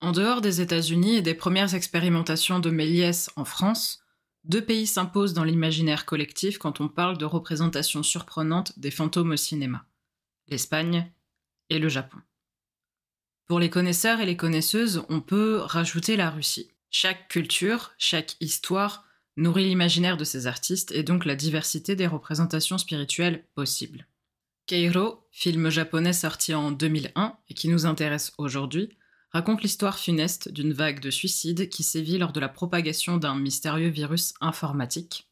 En dehors des États-Unis et des premières expérimentations de Méliès en France, deux pays s'imposent dans l'imaginaire collectif quand on parle de représentation surprenante des fantômes au cinéma l'Espagne et le Japon. Pour les connaisseurs et les connaisseuses, on peut rajouter la Russie. Chaque culture, chaque histoire nourrit l'imaginaire de ces artistes et donc la diversité des représentations spirituelles possibles. Keiro, film japonais sorti en 2001 et qui nous intéresse aujourd'hui, raconte l'histoire funeste d'une vague de suicides qui sévit lors de la propagation d'un mystérieux virus informatique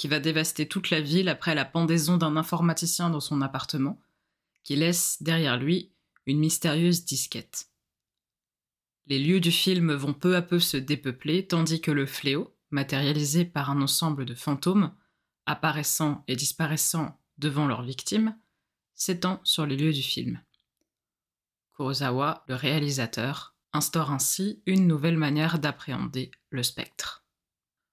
qui va dévaster toute la ville après la pendaison d'un informaticien dans son appartement, qui laisse derrière lui une mystérieuse disquette. Les lieux du film vont peu à peu se dépeupler, tandis que le fléau, matérialisé par un ensemble de fantômes, apparaissant et disparaissant devant leurs victimes, s'étend sur les lieux du film. Kurosawa, le réalisateur, instaure ainsi une nouvelle manière d'appréhender le spectre.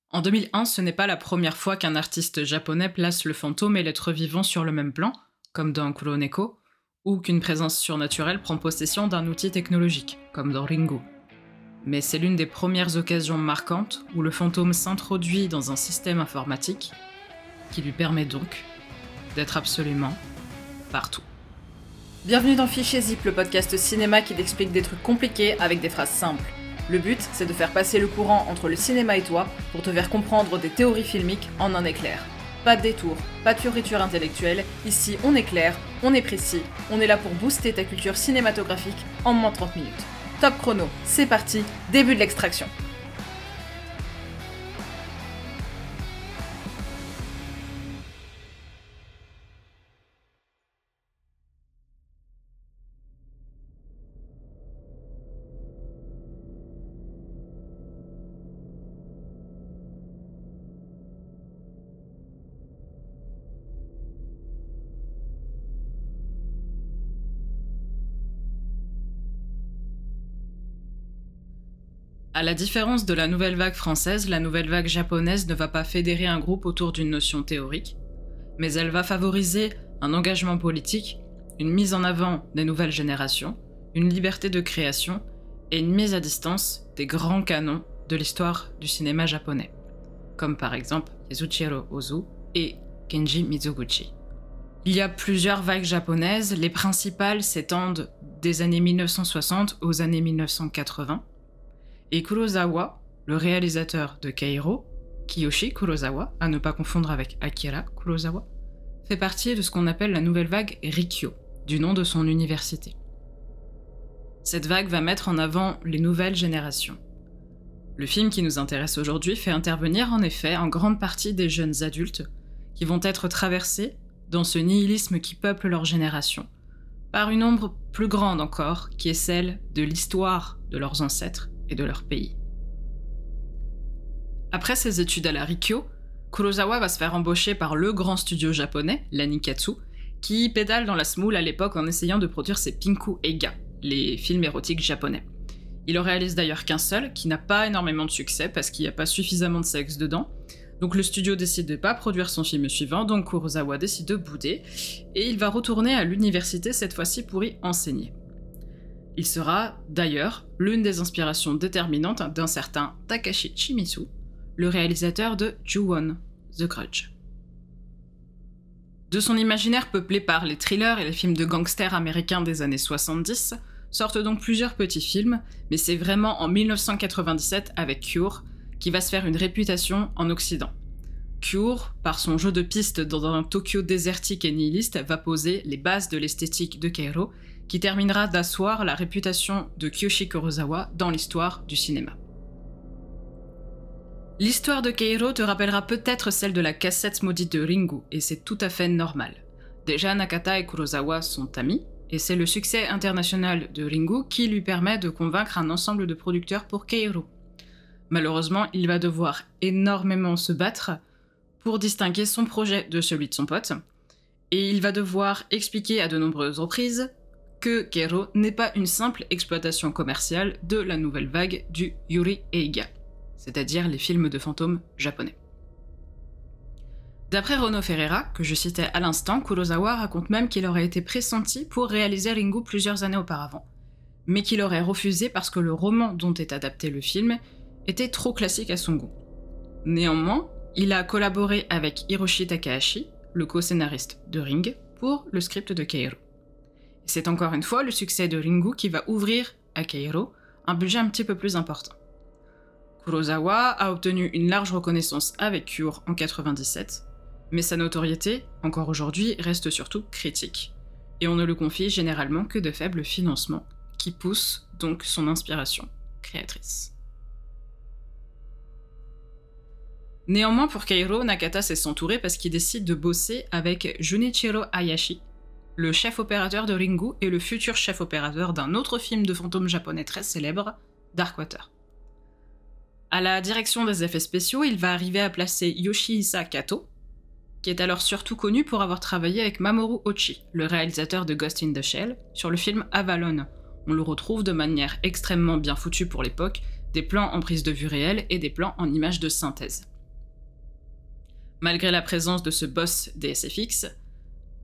En 2001, ce n'est pas la première fois qu'un artiste japonais place le fantôme et l'être vivant sur le même plan, comme dans Kuroneko, ou qu'une présence surnaturelle prend possession d'un outil technologique, comme dans Ringo. Mais c'est l'une des premières occasions marquantes où le fantôme s'introduit dans un système informatique qui lui permet donc d'être absolument partout. Bienvenue dans Fichier Zip, le podcast cinéma qui t'explique des trucs compliqués avec des phrases simples. Le but, c'est de faire passer le courant entre le cinéma et toi pour te faire comprendre des théories filmiques en un éclair. Pas de détour, pas de fioriture intellectuelle, ici on est clair, on est précis, on est là pour booster ta culture cinématographique en moins de 30 minutes. Top chrono, c'est parti, début de l'extraction. À la différence de la nouvelle vague française, la nouvelle vague japonaise ne va pas fédérer un groupe autour d'une notion théorique, mais elle va favoriser un engagement politique, une mise en avant des nouvelles générations, une liberté de création et une mise à distance des grands canons de l'histoire du cinéma japonais, comme par exemple Yasuchiro Ozu et Kenji Mizoguchi. Il y a plusieurs vagues japonaises, les principales s'étendent des années 1960 aux années 1980, et Kurosawa, le réalisateur de Kairo, Kiyoshi Kurosawa, à ne pas confondre avec Akira Kurosawa, fait partie de ce qu'on appelle la nouvelle vague Rikyo, du nom de son université. Cette vague va mettre en avant les nouvelles générations. Le film qui nous intéresse aujourd'hui fait intervenir en effet en grande partie des jeunes adultes qui vont être traversés dans ce nihilisme qui peuple leur génération, par une ombre plus grande encore qui est celle de l'histoire de leurs ancêtres et de leur pays. Après ses études à la Rikyo, Kurosawa va se faire embaucher par le grand studio japonais, la Nikatsu, qui pédale dans la smoule à l'époque en essayant de produire ses Pinku Eiga, les films érotiques japonais. Il en réalise d'ailleurs qu'un seul, qui n'a pas énormément de succès parce qu'il n'y a pas suffisamment de sexe dedans. Donc le studio décide de pas produire son film suivant, donc Kurosawa décide de bouder, et il va retourner à l'université cette fois-ci pour y enseigner. Il sera, d'ailleurs, l'une des inspirations déterminantes d'un certain Takashi Shimizu, le réalisateur de Ju-Won, The Grudge. De son imaginaire peuplé par les thrillers et les films de gangsters américains des années 70, sortent donc plusieurs petits films, mais c'est vraiment en 1997 avec Cure qui va se faire une réputation en Occident. Cure, par son jeu de piste dans un Tokyo désertique et nihiliste, va poser les bases de l'esthétique de Kairo qui terminera d'asseoir la réputation de Kyoshi Kurosawa dans l'histoire du cinéma. L'histoire de Keiro te rappellera peut-être celle de la cassette maudite de Ringu, et c'est tout à fait normal. Déjà, Nakata et Kurosawa sont amis, et c'est le succès international de Ringu qui lui permet de convaincre un ensemble de producteurs pour Keiro. Malheureusement, il va devoir énormément se battre pour distinguer son projet de celui de son pote, et il va devoir expliquer à de nombreuses reprises que Kero n'est pas une simple exploitation commerciale de la nouvelle vague du Yuri Eiga, c'est-à-dire les films de fantômes japonais. D'après Renaud Ferreira, que je citais à l'instant, Kurosawa raconte même qu'il aurait été pressenti pour réaliser Ringu plusieurs années auparavant. mais qu'il aurait refusé parce que le roman dont est adapté le film était trop classique à son goût. Néanmoins, il a collaboré avec Hiroshi Takahashi, le co-scénariste de Ring, pour le script de Keiro. C'est encore une fois le succès de Ringu qui va ouvrir à Keiro un budget un petit peu plus important. Kurosawa a obtenu une large reconnaissance avec Cure en 97, mais sa notoriété, encore aujourd'hui, reste surtout critique, et on ne le confie généralement que de faibles financements, qui poussent donc son inspiration créatrice. Néanmoins, pour Keiro, Nakata s'est s'entourer parce qu'il décide de bosser avec Junichiro Hayashi, le chef opérateur de Ringu et le futur chef opérateur d'un autre film de fantômes japonais très célèbre, Darkwater. À la direction des effets spéciaux, il va arriver à placer Yoshihisa Kato, qui est alors surtout connu pour avoir travaillé avec Mamoru Ochi, le réalisateur de Ghost in the Shell, sur le film Avalon. On le retrouve de manière extrêmement bien foutue pour l'époque, des plans en prise de vue réelle et des plans en images de synthèse. Malgré la présence de ce boss des SFX,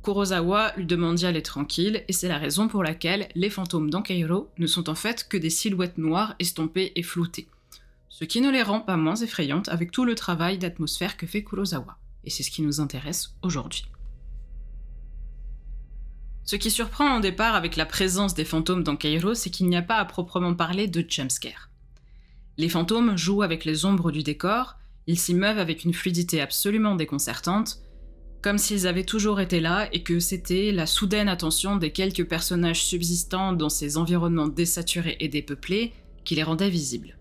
Kurosawa lui demande d'y aller tranquille, et c'est la raison pour laquelle les fantômes d'Ankeiro ne sont en fait que des silhouettes noires estompées et floutées. Ce qui ne les rend pas moins effrayantes avec tout le travail d'atmosphère que fait Kurosawa. Et c'est ce qui nous intéresse aujourd'hui. Ce qui surprend au départ avec la présence des fantômes dans c'est qu'il n'y a pas à proprement parler de jumpscare. Les fantômes jouent avec les ombres du décor, ils s'y meuvent avec une fluidité absolument déconcertante, comme s'ils avaient toujours été là et que c'était la soudaine attention des quelques personnages subsistants dans ces environnements désaturés et dépeuplés qui les rendait visibles.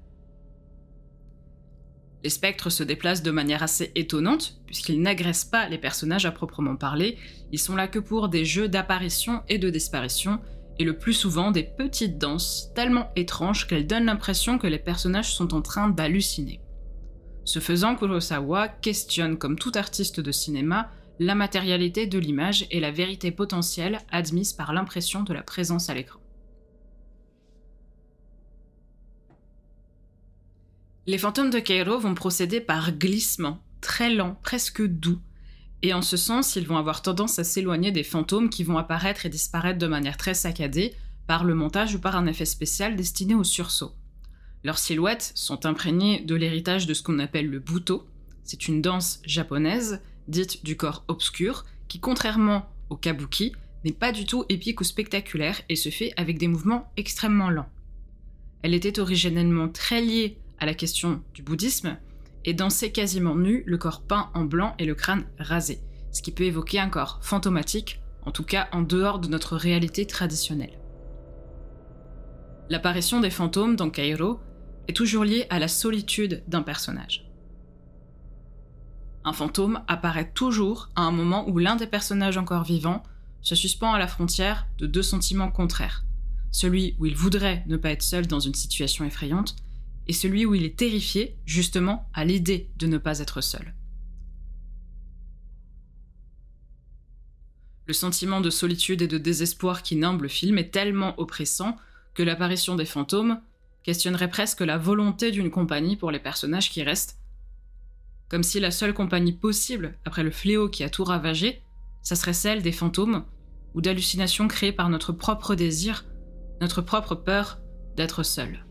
Les spectres se déplacent de manière assez étonnante, puisqu'ils n'agressent pas les personnages à proprement parler, ils sont là que pour des jeux d'apparition et de disparition, et le plus souvent des petites danses tellement étranges qu'elles donnent l'impression que les personnages sont en train d'halluciner. Ce faisant, Kurosawa questionne, comme tout artiste de cinéma, la matérialité de l'image et la vérité potentielle admise par l'impression de la présence à l'écran. Les fantômes de Cairo vont procéder par glissement, très lent, presque doux, et en ce sens, ils vont avoir tendance à s'éloigner des fantômes qui vont apparaître et disparaître de manière très saccadée par le montage ou par un effet spécial destiné au sursaut. Leurs silhouettes sont imprégnées de l'héritage de ce qu'on appelle le buto. C'est une danse japonaise, dite du corps obscur, qui contrairement au kabuki, n'est pas du tout épique ou spectaculaire et se fait avec des mouvements extrêmement lents. Elle était originellement très liée à la question du bouddhisme et dansait quasiment nu, le corps peint en blanc et le crâne rasé, ce qui peut évoquer un corps fantomatique, en tout cas en dehors de notre réalité traditionnelle. L'apparition des fantômes dans Cairo est toujours lié à la solitude d'un personnage. Un fantôme apparaît toujours à un moment où l'un des personnages encore vivants se suspend à la frontière de deux sentiments contraires. Celui où il voudrait ne pas être seul dans une situation effrayante, et celui où il est terrifié justement à l'idée de ne pas être seul. Le sentiment de solitude et de désespoir qui nimble le film est tellement oppressant que l'apparition des fantômes questionnerait presque la volonté d'une compagnie pour les personnages qui restent. Comme si la seule compagnie possible, après le fléau qui a tout ravagé, ça serait celle des fantômes ou d'hallucinations créées par notre propre désir, notre propre peur d'être seul.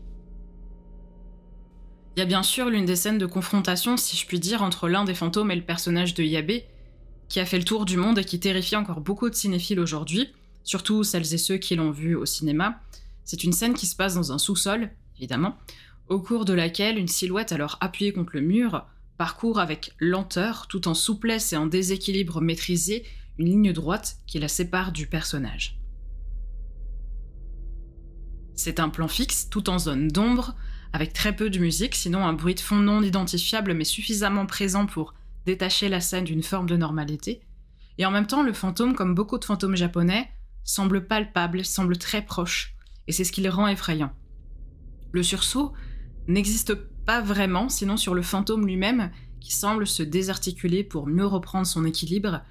Il y a bien sûr l'une des scènes de confrontation, si je puis dire, entre l'un des fantômes et le personnage de Yabé, qui a fait le tour du monde et qui terrifie encore beaucoup de cinéphiles aujourd'hui, surtout celles et ceux qui l'ont vu au cinéma. C'est une scène qui se passe dans un sous-sol, évidemment, au cours de laquelle une silhouette alors appuyée contre le mur parcourt avec lenteur, tout en souplesse et en déséquilibre maîtrisé, une ligne droite qui la sépare du personnage. C'est un plan fixe, tout en zone d'ombre, avec très peu de musique, sinon un bruit de fond non identifiable mais suffisamment présent pour détacher la scène d'une forme de normalité. Et en même temps, le fantôme, comme beaucoup de fantômes japonais, semble palpable, semble très proche, et c'est ce qui le rend effrayant. Le sursaut n'existe pas vraiment, sinon sur le fantôme lui-même, qui semble se désarticuler pour mieux reprendre son équilibre,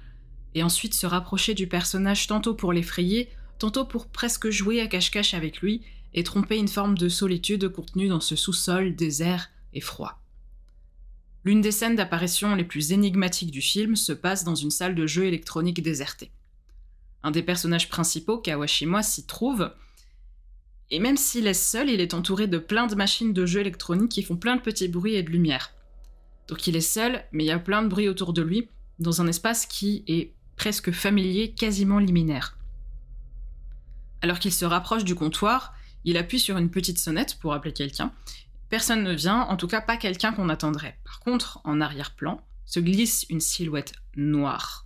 et ensuite se rapprocher du personnage tantôt pour l'effrayer, tantôt pour presque jouer à cache-cache avec lui et tromper une forme de solitude contenue dans ce sous-sol désert et froid. L'une des scènes d'apparition les plus énigmatiques du film se passe dans une salle de jeu électronique désertée. Un des personnages principaux, Kawashima, s'y trouve, Et même s'il est seul, il est entouré de plein de machines de jeux électroniques qui font plein de petits bruits et de lumière. Donc il est seul, mais il y a plein de bruit autour de lui, dans un espace qui est presque familier, quasiment liminaire. Alors qu'il se rapproche du comptoir, il appuie sur une petite sonnette pour appeler quelqu'un. Personne ne vient, en tout cas pas quelqu'un qu'on attendrait. Par contre, en arrière-plan, se glisse une silhouette noire.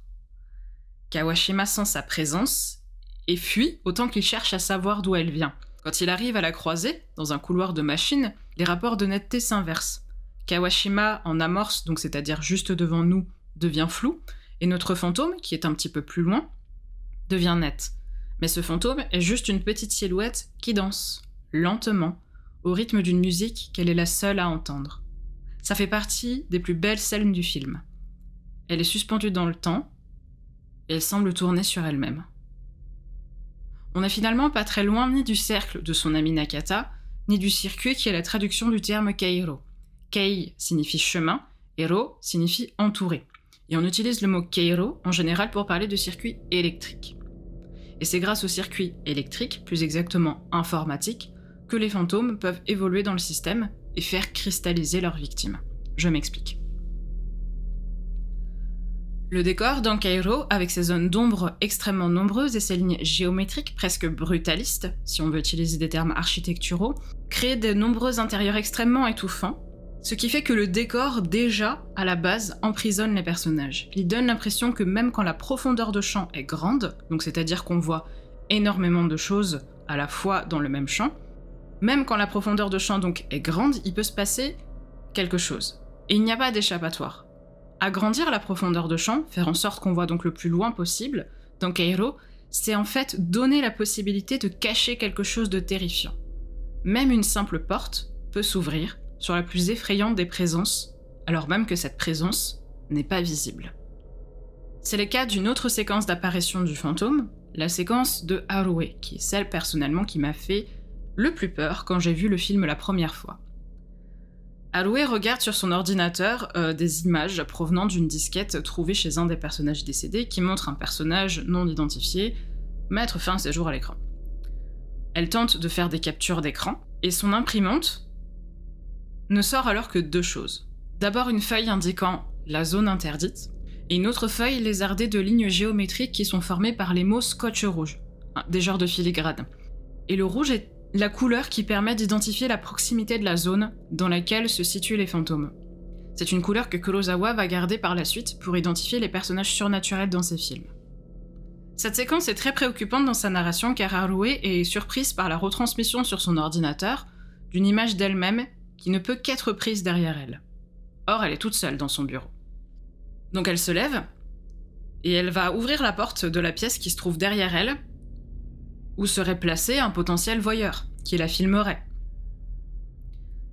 Kawashima sent sa présence et fuit autant qu'il cherche à savoir d'où elle vient. Quand il arrive à la croiser, dans un couloir de machine, les rapports de netteté s'inversent. Kawashima en amorce, donc c'est-à-dire juste devant nous, devient flou, et notre fantôme, qui est un petit peu plus loin, devient net. Mais ce fantôme est juste une petite silhouette qui danse, lentement, au rythme d'une musique qu'elle est la seule à entendre. Ça fait partie des plus belles scènes du film. Elle est suspendue dans le temps, et elle semble tourner sur elle-même. On n'est finalement pas très loin ni du cercle de son ami Nakata, ni du circuit qui est la traduction du terme Keiro. Kei signifie chemin, et Ro signifie entouré. Et on utilise le mot Keiro en général pour parler de circuit électrique. Et c'est grâce au circuit électrique, plus exactement informatique, que les fantômes peuvent évoluer dans le système et faire cristalliser leurs victimes. Je m'explique. Le décor dans Cairo, avec ses zones d'ombre extrêmement nombreuses et ses lignes géométriques presque brutalistes, si on veut utiliser des termes architecturaux, crée de nombreux intérieurs extrêmement étouffants, ce qui fait que le décor, déjà, à la base, emprisonne les personnages. Il donne l'impression que même quand la profondeur de champ est grande, donc c'est-à-dire qu'on voit énormément de choses à la fois dans le même champ, même quand la profondeur de champ donc est grande, il peut se passer quelque chose. Et il n'y a pas d'échappatoire. Agrandir la profondeur de champ, faire en sorte qu'on voit donc le plus loin possible, dans Cairo, c'est en fait donner la possibilité de cacher quelque chose de terrifiant. Même une simple porte peut s'ouvrir sur la plus effrayante des présences, alors même que cette présence n'est pas visible. C'est le cas d'une autre séquence d'apparition du fantôme, la séquence de Harué, qui est celle personnellement qui m'a fait le plus peur quand j'ai vu le film la première fois. Harué regarde sur son ordinateur euh, des images provenant d'une disquette trouvée chez un des personnages décédés qui montre un personnage non identifié mettre fin à ses jours à l'écran. Elle tente de faire des captures d'écran et son imprimante ne sort alors que deux choses. D'abord une feuille indiquant la zone interdite, et une autre feuille lézardée de lignes géométriques qui sont formées par les mots scotch rouge, hein, des genres de filigrane. Et le rouge est la couleur qui permet d'identifier la proximité de la zone dans laquelle se situent les fantômes. C'est une couleur que Kurosawa va garder par la suite pour identifier les personnages surnaturels dans ses films. Cette séquence est très préoccupante dans sa narration car Harué est surprise par la retransmission sur son ordinateur d'une image d'elle-même qui ne peut qu'être prise derrière elle. Or, elle est toute seule dans son bureau. Donc elle se lève, et elle va ouvrir la porte de la pièce qui se trouve derrière elle, où serait placé un potentiel voyeur, qui la filmerait.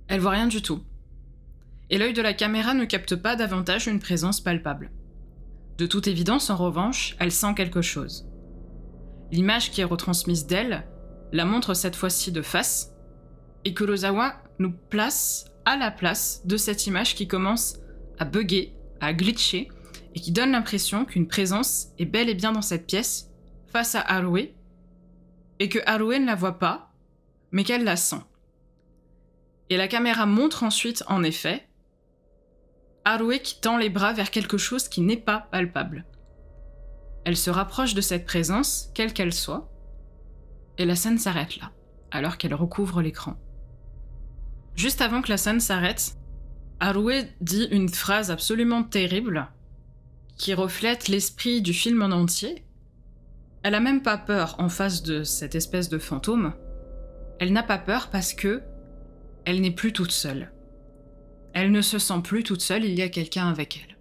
Elle voit rien du tout. Et l'œil de la caméra ne capte pas davantage une présence palpable. De toute évidence, en revanche, elle sent quelque chose. L'image qui est retransmise d'elle la montre cette fois-ci de face, et Kurosawa nous place à la place de cette image qui commence à bugger, à glitcher, et qui donne l'impression qu'une présence est bel et bien dans cette pièce, face à Harué, et que Harué ne la voit pas, mais qu'elle la sent. Et la caméra montre ensuite, en effet, Harué qui tend les bras vers quelque chose qui n'est pas palpable. Elle se rapproche de cette présence, quelle qu'elle soit, et la scène s'arrête là, alors qu'elle recouvre l'écran. Juste avant que la scène s'arrête, Harué dit une phrase absolument terrible qui reflète l'esprit du film en entier. Elle a même pas peur en face de cette espèce de fantôme. Elle n'a pas peur parce que elle n'est plus toute seule. Elle ne se sent plus toute seule, il y a quelqu'un avec elle.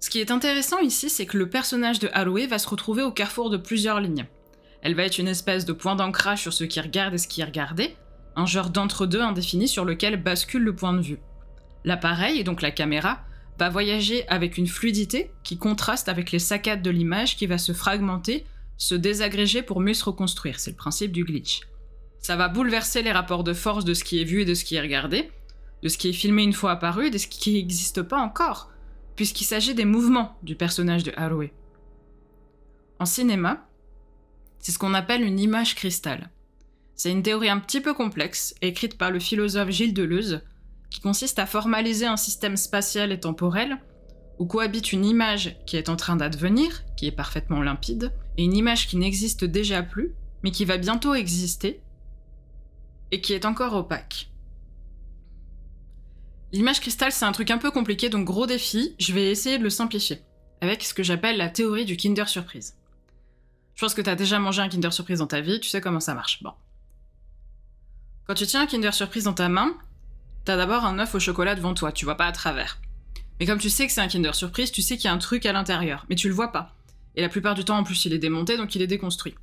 Ce qui est intéressant ici, c'est que le personnage de Harué va se retrouver au carrefour de plusieurs lignes. Elle va être une espèce de point d'ancrage sur ce qui regarde et ce qui est regardé, un genre d'entre-deux indéfini sur lequel bascule le point de vue. L'appareil, et donc la caméra, va voyager avec une fluidité qui contraste avec les saccades de l'image qui va se fragmenter, se désagréger pour mieux se reconstruire. C'est le principe du glitch. Ça va bouleverser les rapports de force de ce qui est vu et de ce qui est regardé, de ce qui est filmé une fois apparu de ce qui n'existe pas encore, puisqu'il s'agit des mouvements du personnage de Harué. En cinéma, c'est ce qu'on appelle une image cristal. C'est une théorie un petit peu complexe, écrite par le philosophe Gilles Deleuze, qui consiste à formaliser un système spatial et temporel où cohabite une image qui est en train d'advenir, qui est parfaitement limpide, une image qui n'existe déjà plus, mais qui va bientôt exister, et qui est encore opaque. L'image cristal, c'est un truc un peu compliqué, donc gros défi, je vais essayer de le simplifier, avec ce que j'appelle la théorie du Kinder Surprise. Je pense que tu as déjà mangé un Kinder Surprise dans ta vie, tu sais comment ça marche. Bon. Quand tu tiens un Kinder Surprise dans ta main, t'as d'abord un œuf au chocolat devant toi, tu vois pas à travers. Mais comme tu sais que c'est un Kinder Surprise, tu sais qu'il y a un truc à l'intérieur, mais tu le vois pas. Et la plupart du temps, en plus, il est démonté, donc il est déconstruit.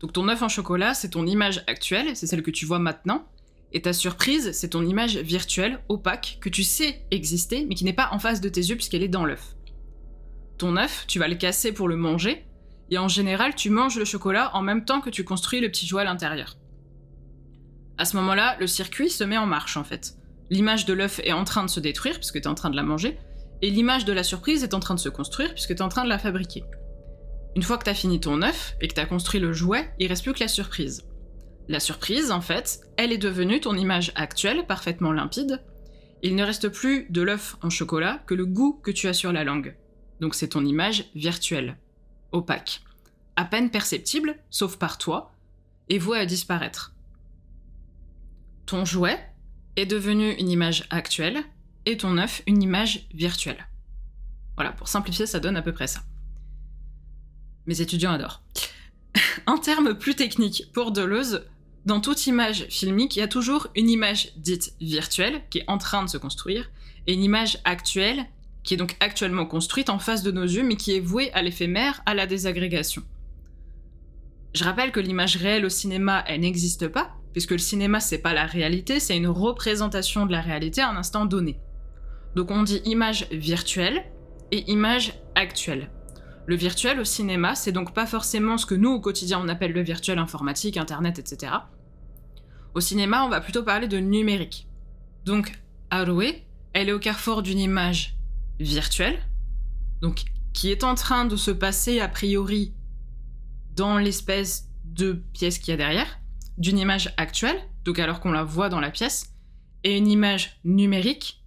Donc ton œuf en chocolat, c'est ton image actuelle, c'est celle que tu vois maintenant, et ta surprise, c'est ton image virtuelle, opaque, que tu sais exister, mais qui n'est pas en face de tes yeux puisqu'elle est dans l'œuf. Ton œuf, tu vas le casser pour le manger, et en général, tu manges le chocolat en même temps que tu construis le petit jouet à l'intérieur. À ce moment-là, le circuit se met en marche en fait. L'image de l'œuf est en train de se détruire puisque tu es en train de la manger, et l'image de la surprise est en train de se construire puisque tu es en train de la fabriquer. Une fois que tu as fini ton œuf et que tu as construit le jouet, il reste plus que la surprise. La surprise, en fait, elle est devenue ton image actuelle, parfaitement limpide. Il ne reste plus de l'œuf en chocolat que le goût que tu as sur la langue. Donc c'est ton image virtuelle, opaque, à peine perceptible, sauf par toi, et vouée à disparaître. Ton jouet est devenu une image actuelle, et ton œuf une image virtuelle. Voilà, pour simplifier, ça donne à peu près ça. Mes étudiants adorent. en termes plus techniques, pour Deleuze, dans toute image filmique, il y a toujours une image dite virtuelle qui est en train de se construire et une image actuelle qui est donc actuellement construite en face de nos yeux mais qui est vouée à l'éphémère, à la désagrégation. Je rappelle que l'image réelle au cinéma, elle n'existe pas, puisque le cinéma c'est pas la réalité, c'est une représentation de la réalité à un instant donné. Donc on dit image virtuelle et image actuelle. Le virtuel au cinéma, c'est donc pas forcément ce que nous au quotidien on appelle le virtuel informatique, internet, etc. Au cinéma, on va plutôt parler de numérique. Donc, Harué, elle est au carrefour d'une image virtuelle, donc qui est en train de se passer a priori dans l'espèce de pièce qu'il y a derrière, d'une image actuelle, donc alors qu'on la voit dans la pièce, et une image numérique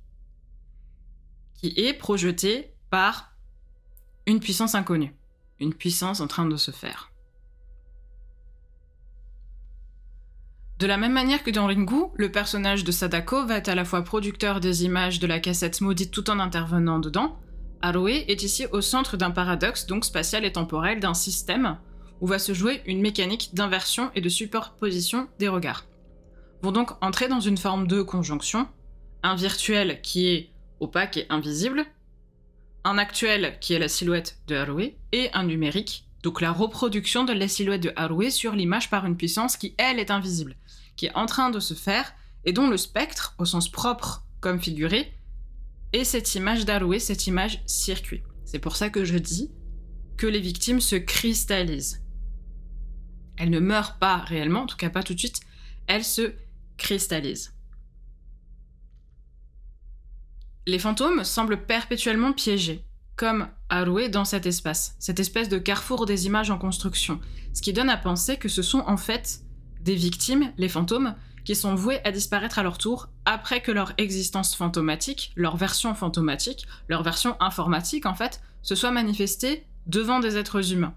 qui est projetée par une puissance inconnue, une puissance en train de se faire. De la même manière que dans Ringu, le personnage de Sadako va être à la fois producteur des images de la cassette maudite tout en intervenant dedans, Harué est ici au centre d'un paradoxe donc spatial et temporel d'un système où va se jouer une mécanique d'inversion et de superposition des regards. Vont donc entrer dans une forme de conjonction, un virtuel qui est opaque et invisible, un actuel qui est la silhouette de Harué, et un numérique, donc la reproduction de la silhouette de Harué sur l'image par une puissance qui, elle, est invisible, qui est en train de se faire, et dont le spectre, au sens propre comme figuré, est cette image d'Harué, cette image circuit. C'est pour ça que je dis que les victimes se cristallisent. Elles ne meurent pas réellement, en tout cas pas tout de suite, elles se cristallisent. Les fantômes semblent perpétuellement piégés, comme Haroué dans cet espace, cette espèce de carrefour des images en construction, ce qui donne à penser que ce sont en fait des victimes, les fantômes, qui sont voués à disparaître à leur tour après que leur existence fantomatique, leur version fantomatique, leur version informatique en fait, se soit manifestée devant des êtres humains.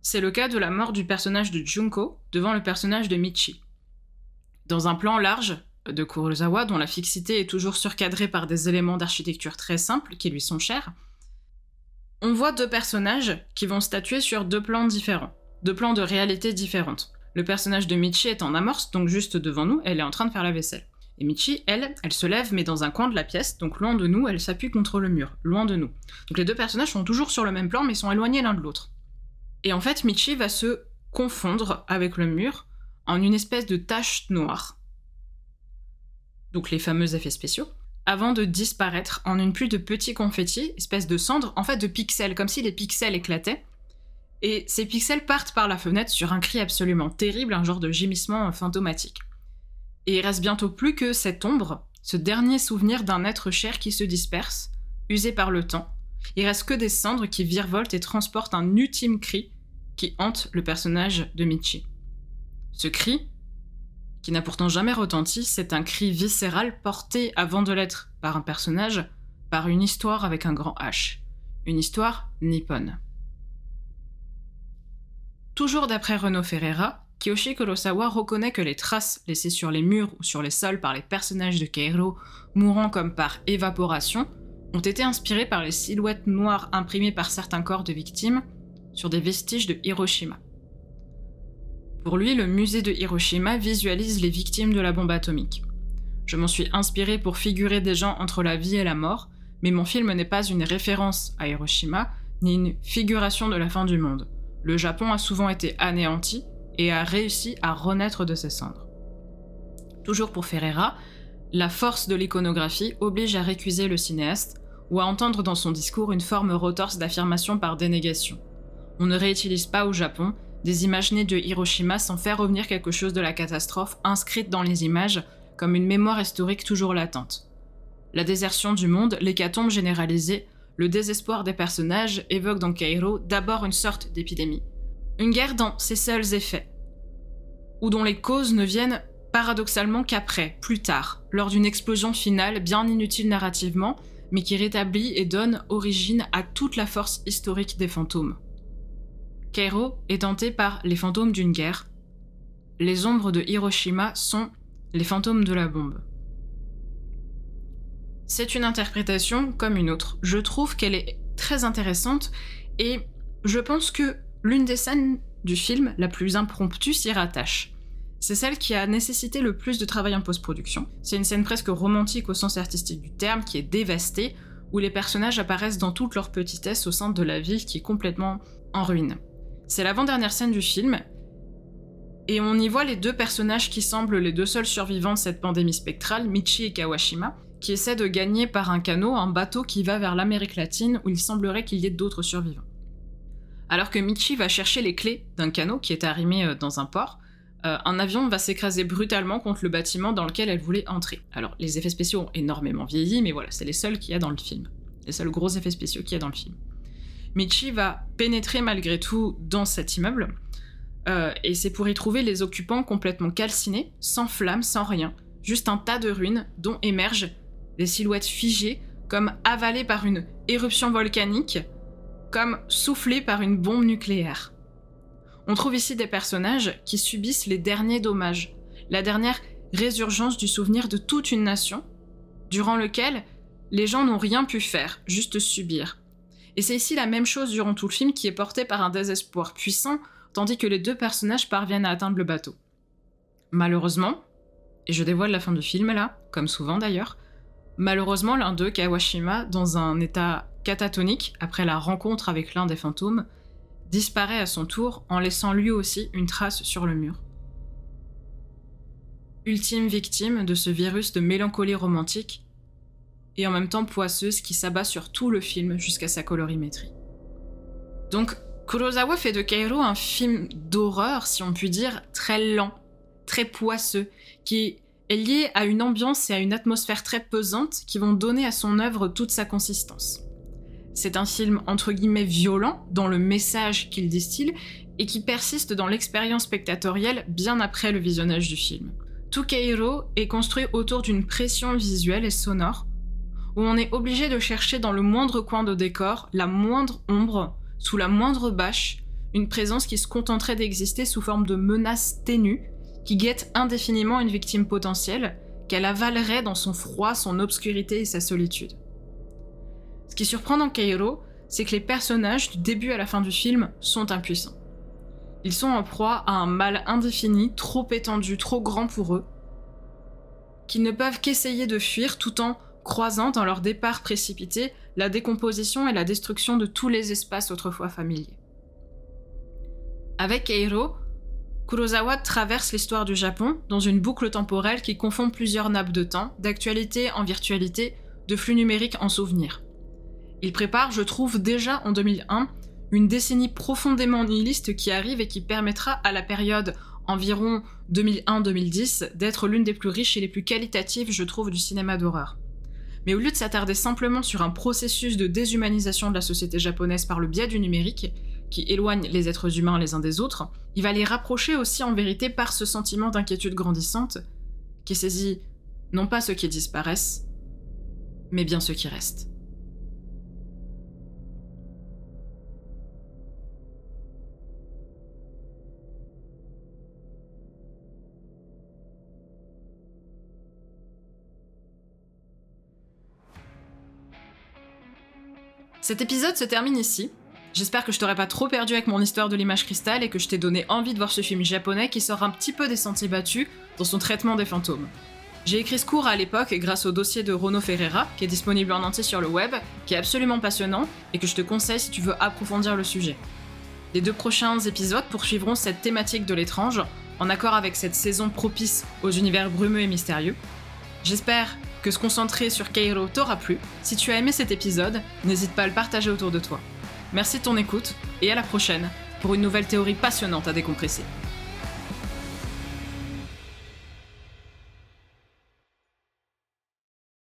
C'est le cas de la mort du personnage de Junko devant le personnage de Michi. Dans un plan large, de Kurosawa, dont la fixité est toujours surcadrée par des éléments d'architecture très simples qui lui sont chers, on voit deux personnages qui vont statuer sur deux plans différents, deux plans de réalité différentes. Le personnage de Michi est en amorce, donc juste devant nous, elle est en train de faire la vaisselle. Et Michi, elle, elle se lève mais dans un coin de la pièce, donc loin de nous, elle s'appuie contre le mur, loin de nous. Donc les deux personnages sont toujours sur le même plan mais sont éloignés l'un de l'autre. Et en fait, Michi va se confondre avec le mur en une espèce de tache noire donc les fameux effets spéciaux, avant de disparaître en une pluie de petits confettis, espèce de cendres, en fait de pixels, comme si les pixels éclataient. Et ces pixels partent par la fenêtre sur un cri absolument terrible, un genre de gémissement fantomatique. Et il reste bientôt plus que cette ombre, ce dernier souvenir d'un être cher qui se disperse, usé par le temps. Il reste que des cendres qui virevoltent et transportent un ultime cri qui hante le personnage de Michi. Ce cri, qui n'a pourtant jamais retenti, c'est un cri viscéral porté avant de l'être par un personnage, par une histoire avec un grand H. Une histoire nippone. Toujours d'après Renaud Ferreira, Kiyoshi Kurosawa reconnaît que les traces laissées sur les murs ou sur les sols par les personnages de Keiro, mourant comme par évaporation, ont été inspirées par les silhouettes noires imprimées par certains corps de victimes sur des vestiges de Hiroshima. Pour lui, le musée de Hiroshima visualise les victimes de la bombe atomique. Je m'en suis inspiré pour figurer des gens entre la vie et la mort, mais mon film n'est pas une référence à Hiroshima, ni une figuration de la fin du monde. Le Japon a souvent été anéanti et a réussi à renaître de ses cendres. Toujours pour Ferreira, la force de l'iconographie oblige à récuser le cinéaste ou à entendre dans son discours une forme retorse d'affirmation par dénégation. On ne réutilise pas au Japon des images nées de Hiroshima sans faire revenir quelque chose de la catastrophe inscrite dans les images comme une mémoire historique toujours latente. La désertion du monde, l'hécatombe généralisée, le désespoir des personnages évoquent dans Cairo d'abord une sorte d'épidémie. Une guerre dans ses seuls effets, ou dont les causes ne viennent paradoxalement qu'après, plus tard, lors d'une explosion finale bien inutile narrativement, mais qui rétablit et donne origine à toute la force historique des fantômes. Cairo est tenté par les fantômes d'une guerre. Les ombres de Hiroshima sont les fantômes de la bombe. C'est une interprétation comme une autre. Je trouve qu'elle est très intéressante et je pense que l'une des scènes du film, la plus impromptue, s'y rattache. C'est celle qui a nécessité le plus de travail en post-production. C'est une scène presque romantique au sens artistique du terme, qui est dévastée, où les personnages apparaissent dans toute leur petitesse au centre de la ville qui est complètement en ruine. C'est l'avant-dernière scène du film, et on y voit les deux personnages qui semblent les deux seuls survivants de cette pandémie spectrale, Michi et Kawashima, qui essaient de gagner par un canot un bateau qui va vers l'Amérique latine où il semblerait qu'il y ait d'autres survivants. Alors que Michi va chercher les clés d'un canot qui est arrimé euh, dans un port, euh, un avion va s'écraser brutalement contre le bâtiment dans lequel elle voulait entrer. Alors les effets spéciaux ont énormément vieilli, mais voilà, c'est les seuls qu'il y a dans le film. Les seuls gros effets spéciaux qu'il y a dans le film. Michi va pénétrer malgré tout dans cet immeuble, euh, et c'est pour y trouver les occupants complètement calcinés, sans flammes, sans rien, juste un tas de ruines dont émergent des silhouettes figées, comme avalées par une éruption volcanique, comme soufflées par une bombe nucléaire. On trouve ici des personnages qui subissent les derniers dommages, la dernière résurgence du souvenir de toute une nation, durant lequel les gens n'ont rien pu faire, juste subir. Et c'est ici la même chose durant tout le film qui est porté par un désespoir puissant, tandis que les deux personnages parviennent à atteindre le bateau. Malheureusement, et je dévoile la fin du film là, comme souvent d'ailleurs, malheureusement l'un d'eux, Kawashima, dans un état catatonique après la rencontre avec l'un des fantômes, disparaît à son tour en laissant lui aussi une trace sur le mur. Ultime victime de ce virus de mélancolie romantique et en même temps poisseuse qui s'abat sur tout le film jusqu'à sa colorimétrie. Donc, Kurosawa fait de Kairo un film d'horreur, si on peut dire, très lent, très poisseux, qui est lié à une ambiance et à une atmosphère très pesante qui vont donner à son œuvre toute sa consistance. C'est un film entre guillemets violent dans le message qu'il distille et qui persiste dans l'expérience spectatorielle bien après le visionnage du film. Tout Kairo est construit autour d'une pression visuelle et sonore où on est obligé de chercher dans le moindre coin de décor, la moindre ombre, sous la moindre bâche, une présence qui se contenterait d'exister sous forme de menace ténue, qui guette indéfiniment une victime potentielle, qu'elle avalerait dans son froid, son obscurité et sa solitude. Ce qui surprend dans Cairo, c'est que les personnages, du début à la fin du film, sont impuissants. Ils sont en proie à un mal indéfini, trop étendu, trop grand pour eux, qu'ils ne peuvent qu'essayer de fuir tout en croisant dans leur départ précipité la décomposition et la destruction de tous les espaces autrefois familiers. Avec Cairo, Kurosawa traverse l'histoire du Japon dans une boucle temporelle qui confond plusieurs nappes de temps, d'actualité en virtualité, de flux numériques en souvenirs. Il prépare, je trouve, déjà en 2001, une décennie profondément nihiliste qui arrive et qui permettra à la période environ 2001-2010 d'être l'une des plus riches et les plus qualitatives, je trouve, du cinéma d'horreur. Mais au lieu de s'attarder simplement sur un processus de déshumanisation de la société japonaise par le biais du numérique, qui éloignent les êtres humains les uns des autres, il va les rapprocher aussi en vérité par ce sentiment d'inquiétude grandissante qui saisit non pas ceux qui disparaissent, mais bien ceux qui restent. Cet épisode se termine ici. J'espère que je t'aurais pas trop perdu avec mon histoire de l'image cristal et que je t'ai donné envie de voir ce film japonais qui sort un petit peu des sentiers battus dans son traitement des fantômes. J'ai écrit ce cours à l'époque grâce au dossier de Rono Ferreira, qui est disponible en entier sur le web, qui est absolument passionnant et que je te conseille si tu veux approfondir le sujet. Les deux prochains épisodes poursuivront cette thématique de l'étrange, en accord avec cette saison propice aux univers brumeux et mystérieux. J'espère que se concentrer sur Cairo t'aura plu. Si tu as aimé cet épisode, n'hésite pas à le partager autour de toi. Merci de ton écoute et à la prochaine pour une nouvelle théorie passionnante à décompresser.